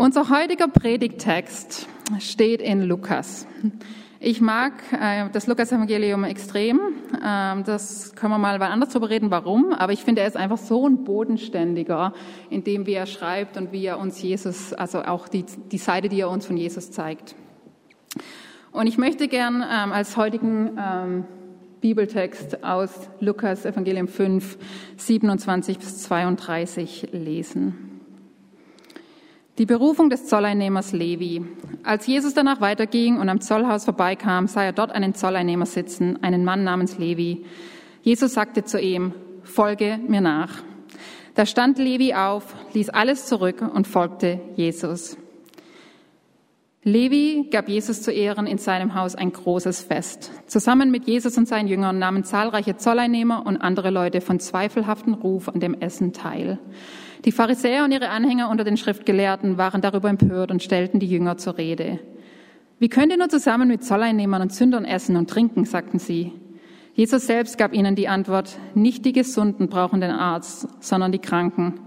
Unser heutiger Predigttext steht in Lukas. Ich mag äh, das Lukas-Evangelium extrem. Ähm, das können wir mal wann anders drüber reden, warum. Aber ich finde, er ist einfach so ein bodenständiger, in dem, wie er schreibt und wie er uns Jesus, also auch die, die Seite, die er uns von Jesus zeigt. Und ich möchte gern ähm, als heutigen ähm, Bibeltext aus Lukas Evangelium 5, 27 bis 32 lesen. Die Berufung des Zolleinnehmers Levi. Als Jesus danach weiterging und am Zollhaus vorbeikam, sah er dort einen Zolleinnehmer sitzen, einen Mann namens Levi. Jesus sagte zu ihm, folge mir nach. Da stand Levi auf, ließ alles zurück und folgte Jesus. Levi gab Jesus zu Ehren in seinem Haus ein großes Fest. Zusammen mit Jesus und seinen Jüngern nahmen zahlreiche Zolleinnehmer und andere Leute von zweifelhaftem Ruf an dem Essen teil. Die Pharisäer und ihre Anhänger unter den Schriftgelehrten waren darüber empört und stellten die Jünger zur Rede. Wie könnt ihr nur zusammen mit Zolleinnehmern und Sündern essen und trinken, sagten sie. Jesus selbst gab ihnen die Antwort, nicht die Gesunden brauchen den Arzt, sondern die Kranken.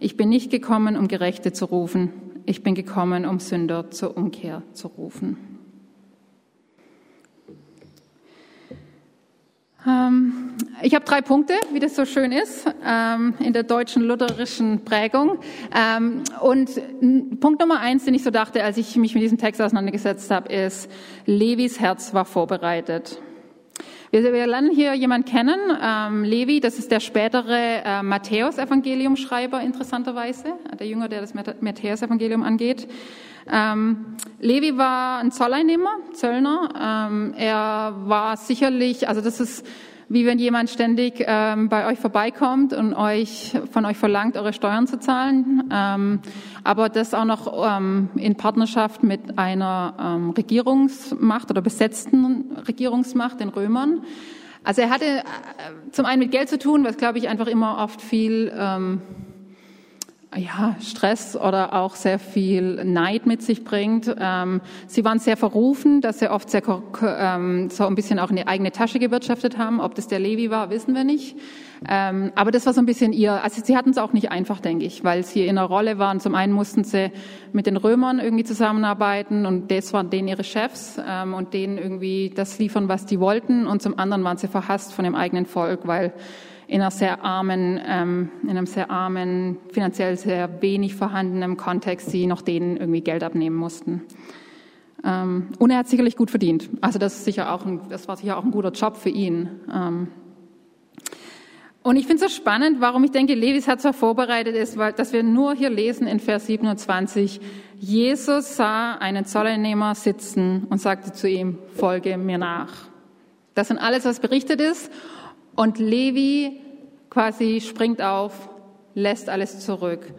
Ich bin nicht gekommen, um Gerechte zu rufen, ich bin gekommen, um Sünder zur Umkehr zu rufen. Ich habe drei Punkte, wie das so schön ist, ähm, in der deutschen lutherischen Prägung. Ähm, und Punkt Nummer eins, den ich so dachte, als ich mich mit diesem Text auseinandergesetzt habe, ist, Levis Herz war vorbereitet. Wir, lernen hier jemand kennen, ähm, Levi, das ist der spätere äh, Matthäus-Evangelium-Schreiber, interessanterweise, der Jünger, der das Matthäus-Evangelium angeht. Ähm, Levi war ein Zolleinnehmer, Zöllner. Ähm, er war sicherlich, also das ist wie wenn jemand ständig ähm, bei euch vorbeikommt und euch von euch verlangt, eure Steuern zu zahlen, ähm, aber das auch noch ähm, in Partnerschaft mit einer ähm, Regierungsmacht oder besetzten Regierungsmacht, den Römern. Also er hatte äh, zum einen mit Geld zu tun, was glaube ich einfach immer oft viel ähm, ja, Stress oder auch sehr viel Neid mit sich bringt. Ähm, sie waren sehr verrufen, dass sie oft sehr, ähm, so ein bisschen auch in die eigene Tasche gewirtschaftet haben. Ob das der Levi war, wissen wir nicht. Ähm, aber das war so ein bisschen ihr, also sie hatten es auch nicht einfach, denke ich, weil sie in einer Rolle waren. Zum einen mussten sie mit den Römern irgendwie zusammenarbeiten und das waren denen ihre Chefs ähm, und denen irgendwie das liefern, was die wollten. Und zum anderen waren sie verhasst von dem eigenen Volk, weil in einer sehr armen, ähm, in einem sehr armen, finanziell sehr wenig vorhandenen Kontext, sie noch denen irgendwie Geld abnehmen mussten. Ähm, und er hat sicherlich gut verdient. Also das ist sicher auch ein, das war sicher auch ein guter Job für ihn. Ähm, und ich finde es so spannend, warum ich denke, Levis hat zwar vorbereitet ist, weil, dass wir nur hier lesen in Vers 27, Jesus sah einen Zolleinnehmer sitzen und sagte zu ihm, folge mir nach. Das sind alles, was berichtet ist. Und Levi quasi springt auf, lässt alles zurück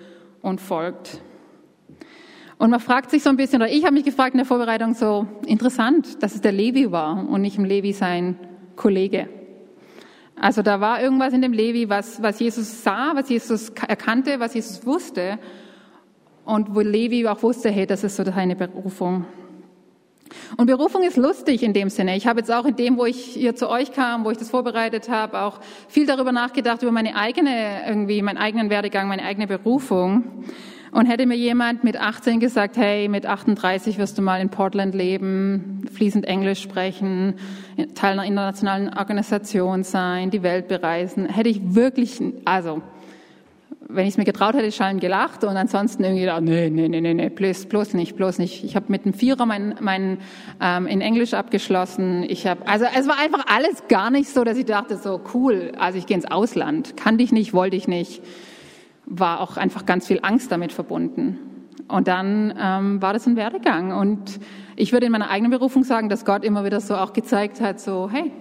und folgt. Und man fragt sich so ein bisschen, oder ich habe mich gefragt in der Vorbereitung so, interessant, dass es der Levi war und nicht im Levi sein Kollege. Also da war irgendwas in dem Levi, was, was Jesus sah, was Jesus erkannte, was Jesus wusste und wo Levi auch wusste, hey, das ist so seine Berufung. Und Berufung ist lustig in dem Sinne. Ich habe jetzt auch in dem, wo ich hier zu euch kam, wo ich das vorbereitet habe, auch viel darüber nachgedacht, über meine eigene, irgendwie, meinen eigenen Werdegang, meine eigene Berufung. Und hätte mir jemand mit 18 gesagt, hey, mit 38 wirst du mal in Portland leben, fließend Englisch sprechen, Teil einer internationalen Organisation sein, die Welt bereisen, hätte ich wirklich, also, wenn ich es mir getraut hätte, schallen gelacht und ansonsten irgendwie gedacht, nee, nee, nee, nee, nee, bloß, bloß nicht, bloß nicht. Ich habe mit einem Vierer mein, mein ähm, in Englisch abgeschlossen. Ich habe, also es war einfach alles gar nicht so, dass ich dachte, so cool, also ich gehe ins Ausland, kannte ich nicht, wollte ich nicht, war auch einfach ganz viel Angst damit verbunden. Und dann ähm, war das ein Werdegang und ich würde in meiner eigenen Berufung sagen, dass Gott immer wieder so auch gezeigt hat, so hey,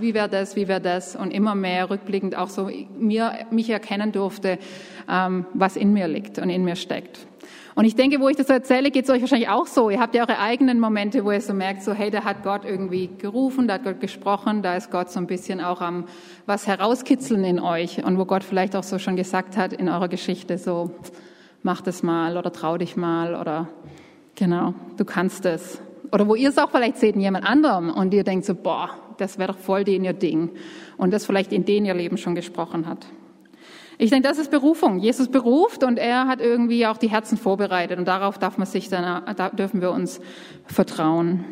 wie wäre das, wie wäre das und immer mehr rückblickend auch so mir, mich erkennen durfte, ähm, was in mir liegt und in mir steckt. Und ich denke, wo ich das erzähle, geht es euch wahrscheinlich auch so. Ihr habt ja eure eigenen Momente, wo ihr so merkt, so hey, da hat Gott irgendwie gerufen, da hat Gott gesprochen, da ist Gott so ein bisschen auch am was herauskitzeln in euch und wo Gott vielleicht auch so schon gesagt hat in eurer Geschichte, so mach das mal oder trau dich mal oder genau, du kannst es. Oder wo ihr es auch vielleicht seht in jemand anderem und ihr denkt so, boah, das wäre doch voll den ihr Ding. Und das vielleicht in den ihr Leben schon gesprochen hat. Ich denke, das ist Berufung. Jesus beruft und er hat irgendwie auch die Herzen vorbereitet und darauf darf man sich dann, da dürfen wir uns vertrauen.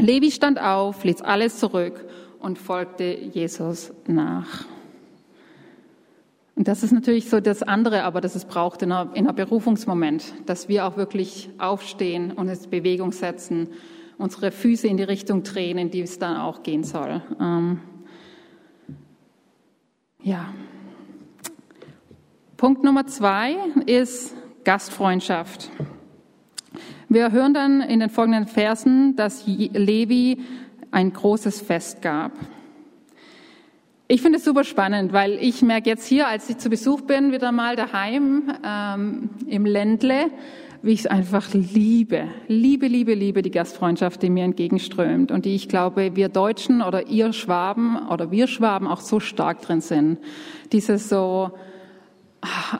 Levi stand auf, ließ alles zurück und folgte Jesus nach. Und das ist natürlich so das andere, aber das es braucht in einem, in einem Berufungsmoment, dass wir auch wirklich aufstehen und es Bewegung setzen, unsere Füße in die Richtung drehen, in die es dann auch gehen soll. Ähm, ja. Punkt Nummer zwei ist Gastfreundschaft. Wir hören dann in den folgenden Versen, dass Levi ein großes Fest gab. Ich finde es super spannend, weil ich merke jetzt hier, als ich zu Besuch bin, wieder mal daheim ähm, im Ländle, wie ich es einfach liebe, liebe, liebe, liebe die Gastfreundschaft, die mir entgegenströmt und die ich glaube, wir Deutschen oder ihr Schwaben oder wir Schwaben auch so stark drin sind. Dieses so,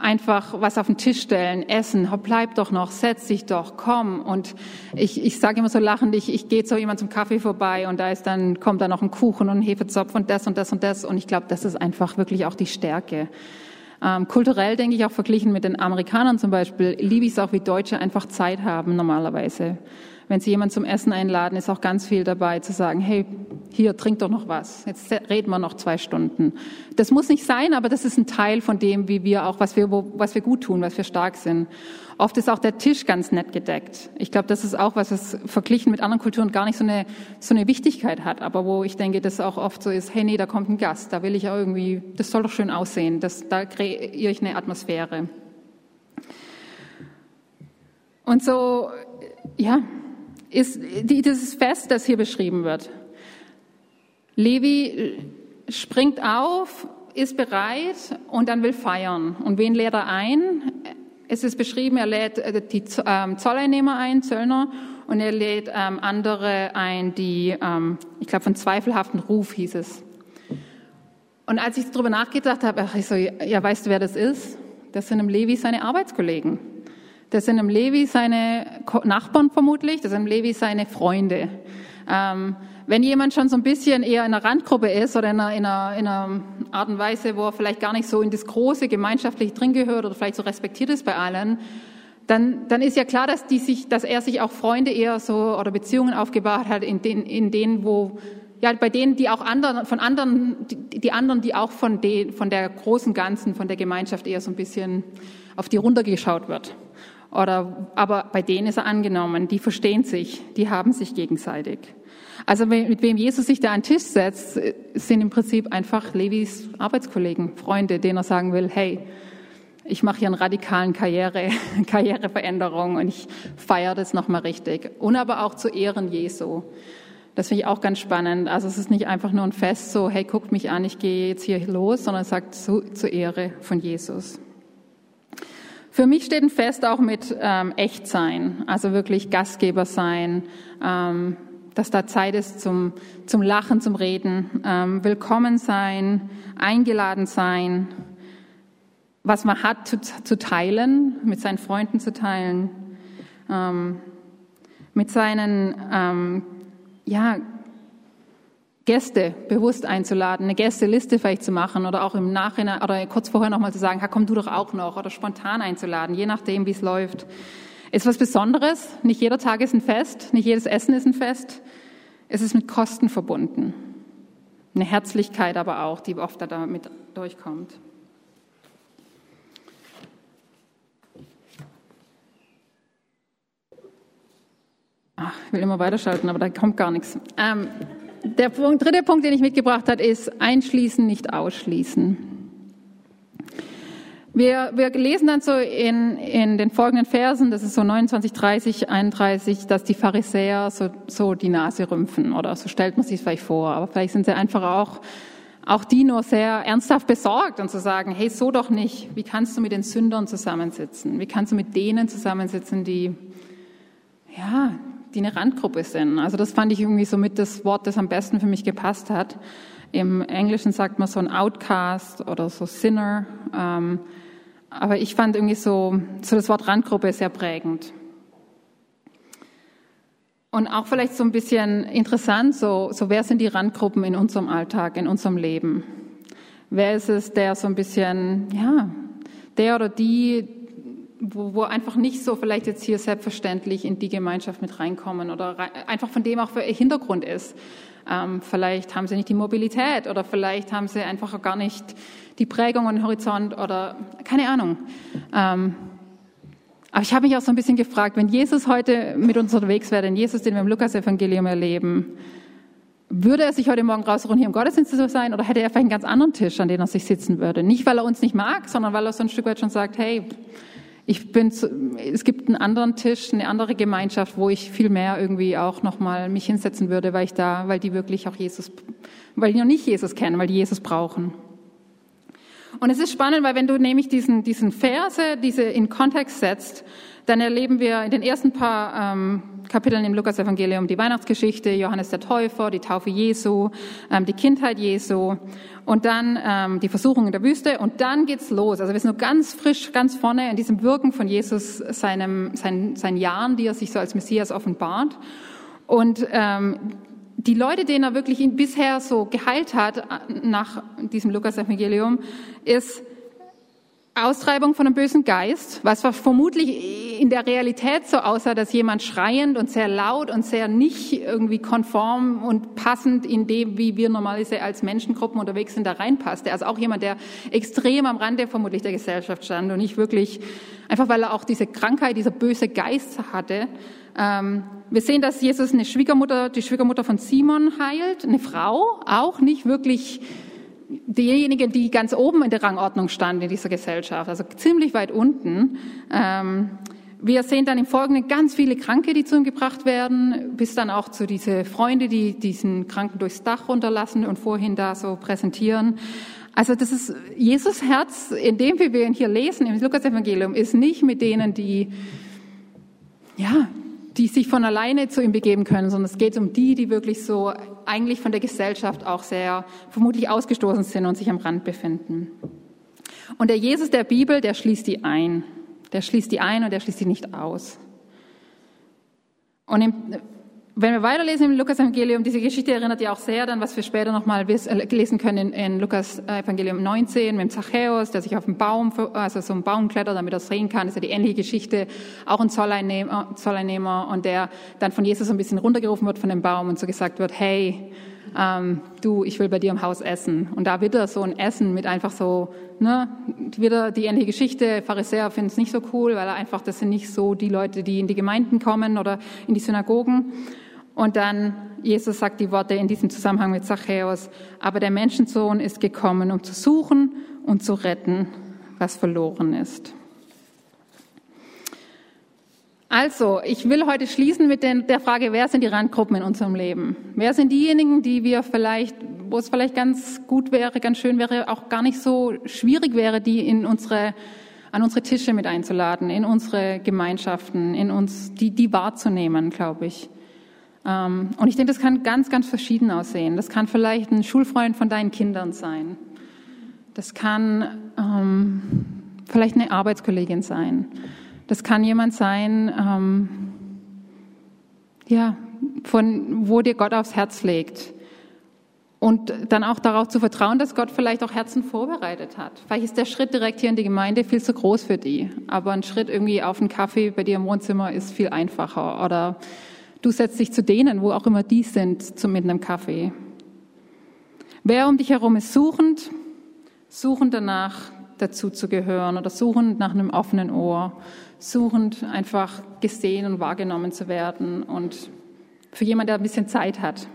einfach was auf den Tisch stellen, essen, bleib doch noch, setz dich doch, komm. Und ich, ich sage immer so lachend, ich, ich gehe zu jemand zum Kaffee vorbei und da ist dann, kommt da noch ein Kuchen und ein Hefezopf und das und das und das. Und ich glaube, das ist einfach wirklich auch die Stärke. Ähm, kulturell denke ich auch verglichen mit den Amerikanern zum Beispiel, liebe ich es auch, wie Deutsche einfach Zeit haben normalerweise. Wenn Sie jemanden zum Essen einladen, ist auch ganz viel dabei zu sagen, hey, hier, trink doch noch was. Jetzt reden wir noch zwei Stunden. Das muss nicht sein, aber das ist ein Teil von dem, wie wir auch, was wir, was wir gut tun, was wir stark sind. Oft ist auch der Tisch ganz nett gedeckt. Ich glaube, das ist auch was, was verglichen mit anderen Kulturen gar nicht so eine, so eine Wichtigkeit hat, aber wo ich denke, das auch oft so ist, hey, nee, da kommt ein Gast, da will ich auch irgendwie, das soll doch schön aussehen, das, da kreiere ich eine Atmosphäre. Und so, ja, ist dieses Fest, das hier beschrieben wird. Levi springt auf, ist bereit und dann will feiern. Und wen lädt er ein? Es ist beschrieben, er lädt äh, die ähm, Zolleinnehmer ein, Zöllner, und er lädt ähm, andere ein, die, ähm, ich glaube, von zweifelhaften Ruf hieß es. Und als ich darüber nachgedacht habe, ich so, ja, weißt du, wer das ist? Das sind im Levi seine Arbeitskollegen. Das sind im Levi seine Nachbarn vermutlich, das sind im Levi seine Freunde. Ähm, wenn jemand schon so ein bisschen eher in einer Randgruppe ist oder in einer, in, einer, in einer Art und Weise, wo er vielleicht gar nicht so in das große gemeinschaftlich drin gehört oder vielleicht so respektiert ist bei allen, dann, dann ist ja klar, dass, die sich, dass er sich auch Freunde eher so oder Beziehungen aufgebaut hat, in, den, in denen, wo ja, bei denen, die auch anderen, von anderen, die, die anderen, die auch von, de, von der großen Ganzen, von der Gemeinschaft eher so ein bisschen auf die runtergeschaut wird. Oder, aber bei denen ist er angenommen, die verstehen sich, die haben sich gegenseitig. Also mit wem Jesus sich da an den Tisch setzt, sind im Prinzip einfach Levis Arbeitskollegen, Freunde, denen er sagen will, hey, ich mache hier einen radikalen Karriere, Karriereveränderung und ich feiere das nochmal richtig. Und aber auch zu Ehren Jesu. Das finde ich auch ganz spannend. Also es ist nicht einfach nur ein Fest, so, hey, guckt mich an, ich gehe jetzt hier los, sondern es sagt zu, zur Ehre von Jesus. Für mich steht ein Fest auch mit ähm, Echtsein, also wirklich Gastgeber sein, ähm, dass da Zeit ist zum, zum Lachen, zum Reden, ähm, willkommen sein, eingeladen sein, was man hat zu, zu teilen, mit seinen Freunden zu teilen, ähm, mit seinen ähm, ja, Gäste bewusst einzuladen, eine Gästeliste vielleicht zu machen oder auch im Nachhinein oder kurz vorher nochmal zu sagen, komm du doch auch noch oder spontan einzuladen, je nachdem, wie es läuft. Ist was Besonderes. Nicht jeder Tag ist ein Fest, nicht jedes Essen ist ein Fest. Es ist mit Kosten verbunden. Eine Herzlichkeit aber auch, die oft da mit durchkommt. Ach, ich will immer weiterschalten, aber da kommt gar nichts. Ähm, der Punkt, dritte Punkt, den ich mitgebracht habe, ist einschließen, nicht ausschließen. Wir, wir lesen dann so in, in den folgenden Versen, das ist so 29, 30, 31, dass die Pharisäer so, so die Nase rümpfen oder so stellt man sich vielleicht vor. Aber vielleicht sind sie einfach auch, auch die nur sehr ernsthaft besorgt und zu sagen, hey, so doch nicht. Wie kannst du mit den Sündern zusammensitzen? Wie kannst du mit denen zusammensitzen, die, ja, die eine Randgruppe sind. Also das fand ich irgendwie so mit das Wort, das am besten für mich gepasst hat. Im Englischen sagt man so ein Outcast oder so Sinner. Ähm, aber ich fand irgendwie so, so das Wort Randgruppe sehr prägend. Und auch vielleicht so ein bisschen interessant, so, so wer sind die Randgruppen in unserem Alltag, in unserem Leben? Wer ist es, der so ein bisschen, ja, der oder die, wo, wo einfach nicht so vielleicht jetzt hier selbstverständlich in die Gemeinschaft mit reinkommen oder einfach von dem auch für ihr Hintergrund ist. Ähm, vielleicht haben sie nicht die Mobilität oder vielleicht haben sie einfach gar nicht die Prägung und den Horizont oder keine Ahnung. Ähm, aber ich habe mich auch so ein bisschen gefragt, wenn Jesus heute mit uns unterwegs wäre, den Jesus, den wir im Lukas-Evangelium erleben, würde er sich heute Morgen rausruhen, hier im Gottesdienst zu sein, oder hätte er vielleicht einen ganz anderen Tisch, an dem er sich sitzen würde? Nicht, weil er uns nicht mag, sondern weil er so ein Stück weit schon sagt, hey, ich bin, zu, es gibt einen anderen Tisch, eine andere Gemeinschaft, wo ich viel mehr irgendwie auch nochmal mich hinsetzen würde, weil ich da, weil die wirklich auch Jesus, weil die noch nicht Jesus kennen, weil die Jesus brauchen. Und es ist spannend, weil wenn du nämlich diesen, diesen Verse, diese in Kontext setzt, dann erleben wir in den ersten paar ähm, Kapiteln im Lukas-Evangelium die Weihnachtsgeschichte, Johannes der Täufer, die Taufe Jesu, ähm, die Kindheit Jesu und dann ähm, die Versuchung in der Wüste und dann geht's los. Also wir sind nur ganz frisch, ganz vorne in diesem Wirken von Jesus, seinem, seinen, seinen Jahren, die er sich so als Messias offenbart. Und ähm, die Leute, denen er wirklich ihn bisher so geheilt hat nach diesem Lukas-Evangelium, ist Austreibung von einem bösen Geist, was vermutlich in der Realität so aussah, dass jemand schreiend und sehr laut und sehr nicht irgendwie konform und passend in dem, wie wir normalerweise als Menschengruppen unterwegs sind, da reinpasste. Also auch jemand, der extrem am Rande vermutlich der Gesellschaft stand und nicht wirklich, einfach weil er auch diese Krankheit, dieser böse Geist hatte. Ähm, wir sehen, dass Jesus eine Schwiegermutter, die Schwiegermutter von Simon heilt, eine Frau, auch nicht wirklich diejenige, die ganz oben in der Rangordnung stand in dieser Gesellschaft, also ziemlich weit unten. Ähm, wir sehen dann im Folgenden ganz viele Kranke, die zu ihm gebracht werden, bis dann auch zu diese Freunde, die diesen Kranken durchs Dach runterlassen und vorhin da so präsentieren. Also das ist Jesus Herz, in dem wir ihn hier lesen im Lukas-Evangelium, ist nicht mit denen, die ja die sich von alleine zu ihm begeben können, sondern es geht um die, die wirklich so eigentlich von der Gesellschaft auch sehr vermutlich ausgestoßen sind und sich am Rand befinden. Und der Jesus der Bibel, der schließt die ein. Der schließt die ein und der schließt die nicht aus. Und im wenn wir weiterlesen im Lukas-Evangelium, diese Geschichte erinnert ja auch sehr dann, was wir später nochmal äh, lesen können in, in Lukas-Evangelium 19 mit Zachäus, der sich auf einen Baum, also so einen Baum klettert, damit er sehen kann. Das ist ja die ähnliche Geschichte. Auch ein Zolleinnehmer, Zolleinnehmer und der dann von Jesus ein bisschen runtergerufen wird von dem Baum und so gesagt wird, hey, ähm, du, ich will bei dir im Haus essen. Und da wird er so ein Essen mit einfach so, ne, wieder die ähnliche Geschichte. Pharisäer finden es nicht so cool, weil er einfach, das sind nicht so die Leute, die in die Gemeinden kommen oder in die Synagogen. Und dann Jesus sagt die Worte in diesem Zusammenhang mit Zachäus, aber der Menschensohn ist gekommen, um zu suchen und zu retten, was verloren ist. Also, ich will heute schließen mit der Frage, wer sind die Randgruppen in unserem Leben? Wer sind diejenigen, die wir vielleicht, wo es vielleicht ganz gut wäre, ganz schön wäre, auch gar nicht so schwierig wäre, die in unsere, an unsere Tische mit einzuladen, in unsere Gemeinschaften, in uns, die, die wahrzunehmen, glaube ich. Ähm, und ich denke, das kann ganz, ganz verschieden aussehen. Das kann vielleicht ein Schulfreund von deinen Kindern sein. Das kann ähm, vielleicht eine Arbeitskollegin sein. Das kann jemand sein, ähm, ja, von wo dir Gott aufs Herz legt. Und dann auch darauf zu vertrauen, dass Gott vielleicht auch Herzen vorbereitet hat. Vielleicht ist der Schritt direkt hier in die Gemeinde viel zu groß für die. Aber ein Schritt irgendwie auf einen Kaffee bei dir im Wohnzimmer ist viel einfacher. Oder Du setzt dich zu denen, wo auch immer die sind, zum mit einem Kaffee. Wer um dich herum ist suchend, suchend danach dazu zu gehören oder suchend nach einem offenen Ohr, suchend einfach gesehen und wahrgenommen zu werden und für jemanden, der ein bisschen Zeit hat.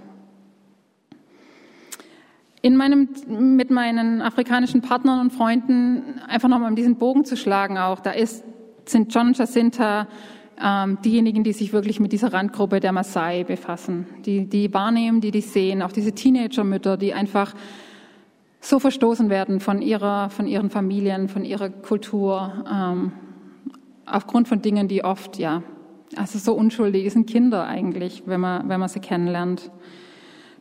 In meinem, mit meinen afrikanischen Partnern und Freunden einfach nochmal um diesen Bogen zu schlagen auch, da ist, sind John und Jacinta ähm, diejenigen, die sich wirklich mit dieser Randgruppe der Maasai befassen, die, die wahrnehmen, die die sehen, auch diese Teenagermütter, die einfach so verstoßen werden von ihrer, von ihren Familien, von ihrer Kultur, ähm, aufgrund von Dingen, die oft, ja, also so unschuldig sind Kinder eigentlich, wenn man, wenn man sie kennenlernt.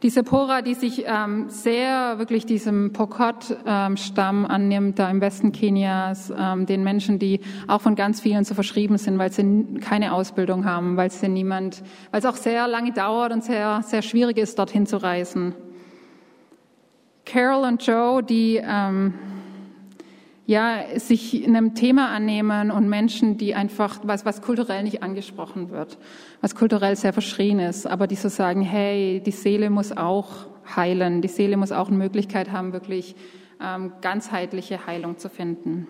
Die Sephora, die sich ähm, sehr wirklich diesem Pokot-Stamm ähm, annimmt, da im Westen Kenias, ähm, den Menschen, die auch von ganz vielen so verschrieben sind, weil sie keine Ausbildung haben, weil sie niemand, weil es auch sehr lange dauert und sehr, sehr schwierig ist, dorthin zu reisen. Carol und Joe, die ähm, ja, sich einem Thema annehmen und Menschen, die einfach, was, was kulturell nicht angesprochen wird, was kulturell sehr verschrien ist, aber die so sagen, hey, die Seele muss auch heilen, die Seele muss auch eine Möglichkeit haben, wirklich ähm, ganzheitliche Heilung zu finden.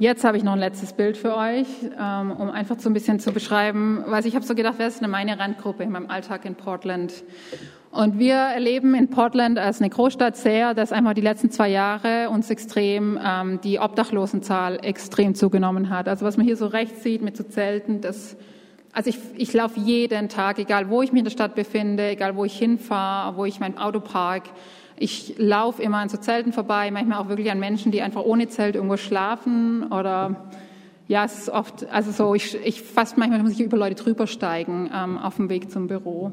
Jetzt habe ich noch ein letztes Bild für euch, ähm, um einfach so ein bisschen zu beschreiben, was ich habe so gedacht, wer ist eine meine Randgruppe in meinem Alltag in Portland? Und wir erleben in Portland als eine Großstadt sehr, dass einmal die letzten zwei Jahre uns extrem ähm, die Obdachlosenzahl extrem zugenommen hat. Also was man hier so rechts sieht mit so Zelten, das also ich, ich laufe jeden Tag, egal wo ich mich in der Stadt befinde, egal wo ich hinfahre, wo ich mein Auto park, ich laufe immer an so Zelten vorbei, manchmal auch wirklich an Menschen, die einfach ohne Zelt irgendwo schlafen oder ja, es ist oft, also so, ich, ich fast manchmal muss ich über Leute drüber steigen ähm, auf dem Weg zum Büro.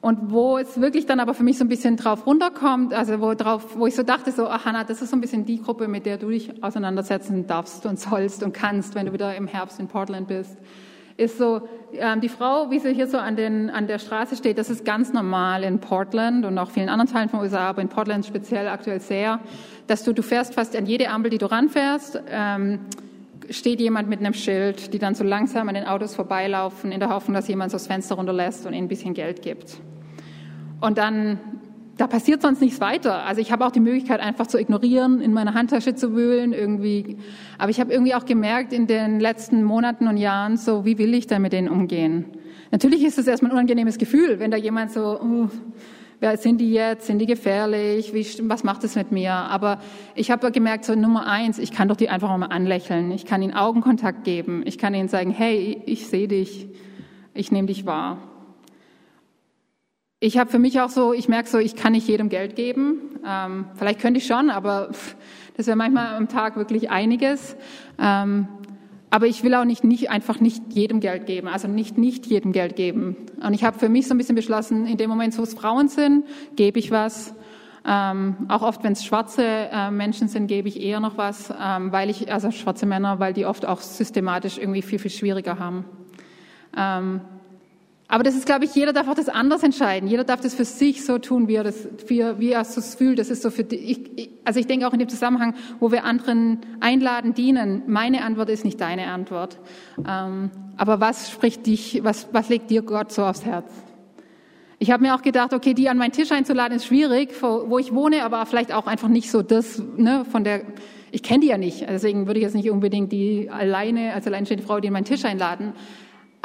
Und wo es wirklich dann aber für mich so ein bisschen drauf runterkommt, also wo, drauf, wo ich so dachte, so, ach Hannah, das ist so ein bisschen die Gruppe, mit der du dich auseinandersetzen darfst und sollst und kannst, wenn du wieder im Herbst in Portland bist, ist so, ähm, die Frau, wie sie hier so an, den, an der Straße steht, das ist ganz normal in Portland und auch vielen anderen Teilen von USA, aber in Portland speziell aktuell sehr, dass du, du fährst fast an jede Ampel, die du ranfährst, ähm, steht jemand mit einem Schild, die dann so langsam an den Autos vorbeilaufen, in der Hoffnung, dass jemand so das Fenster runterlässt und ihnen ein bisschen Geld gibt. Und dann, da passiert sonst nichts weiter. Also ich habe auch die Möglichkeit, einfach zu ignorieren, in meiner Handtasche zu wühlen irgendwie. Aber ich habe irgendwie auch gemerkt in den letzten Monaten und Jahren, so wie will ich da mit denen umgehen? Natürlich ist es erstmal ein unangenehmes Gefühl, wenn da jemand so, uh, wer sind die jetzt? Sind die gefährlich? Wie, was macht es mit mir? Aber ich habe gemerkt, so Nummer eins, ich kann doch die einfach mal anlächeln. Ich kann ihnen Augenkontakt geben. Ich kann ihnen sagen, hey, ich sehe dich. Ich nehme dich wahr ich habe für mich auch so, ich merke so, ich kann nicht jedem Geld geben. Ähm, vielleicht könnte ich schon, aber das wäre manchmal am Tag wirklich einiges. Ähm, aber ich will auch nicht, nicht einfach nicht jedem Geld geben, also nicht nicht jedem Geld geben. Und ich habe für mich so ein bisschen beschlossen, in dem Moment, wo es Frauen sind, gebe ich was. Ähm, auch oft, wenn es schwarze äh, Menschen sind, gebe ich eher noch was, ähm, weil ich, also schwarze Männer, weil die oft auch systematisch irgendwie viel, viel schwieriger haben. Ähm, aber das ist, glaube ich, jeder darf auch das anders entscheiden. Jeder darf das für sich so tun, wie er das, er, wie er es fühlt. Das ist so für die, ich, also ich denke auch in dem Zusammenhang, wo wir anderen einladen, dienen. Meine Antwort ist nicht deine Antwort. Ähm, aber was spricht dich, was, was legt dir Gott so aufs Herz? Ich habe mir auch gedacht, okay, die an meinen Tisch einzuladen ist schwierig, wo ich wohne, aber vielleicht auch einfach nicht so das, ne, von der, ich kenne die ja nicht. Deswegen würde ich jetzt nicht unbedingt die alleine, als alleinstehende Frau, die an meinen Tisch einladen.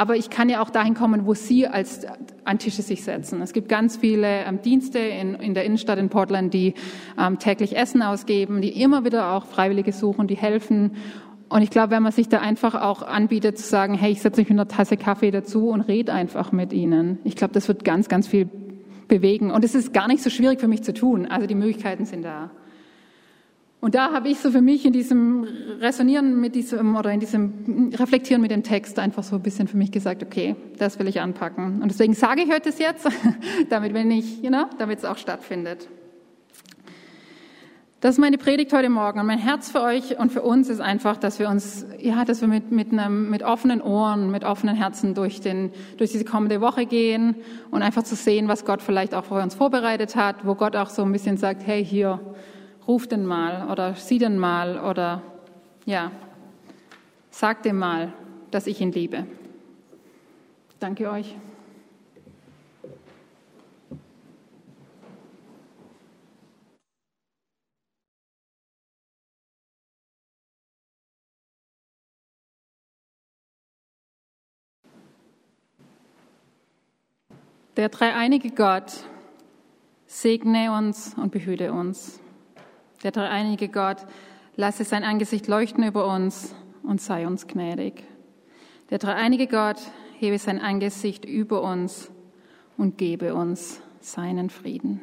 Aber ich kann ja auch dahin kommen, wo Sie als an Tische sich setzen. Es gibt ganz viele ähm, Dienste in, in der Innenstadt in Portland, die ähm, täglich Essen ausgeben, die immer wieder auch Freiwillige suchen, die helfen. Und ich glaube, wenn man sich da einfach auch anbietet zu sagen, hey, ich setze mich mit einer Tasse Kaffee dazu und rede einfach mit Ihnen. Ich glaube, das wird ganz, ganz viel bewegen. Und es ist gar nicht so schwierig für mich zu tun. Also die Möglichkeiten sind da. Und da habe ich so für mich in diesem Resonieren mit diesem oder in diesem Reflektieren mit dem Text einfach so ein bisschen für mich gesagt, okay, das will ich anpacken. Und deswegen sage ich heute es jetzt, damit wenn ich, you know, damit es auch stattfindet. Das ist meine Predigt heute Morgen. Und mein Herz für euch und für uns ist einfach, dass wir uns, ja, dass wir mit, mit, einem, mit offenen Ohren, mit offenen Herzen durch, den, durch diese kommende Woche gehen und einfach zu sehen, was Gott vielleicht auch für uns vorbereitet hat, wo Gott auch so ein bisschen sagt, hey, hier, ruf den mal oder sieh den mal oder ja, sag dem mal, dass ich ihn liebe. Danke euch. Der dreieinige Gott segne uns und behüte uns. Der dreieinige Gott, lasse sein Angesicht leuchten über uns und sei uns gnädig. Der dreieinige Gott, hebe sein Angesicht über uns und gebe uns seinen Frieden.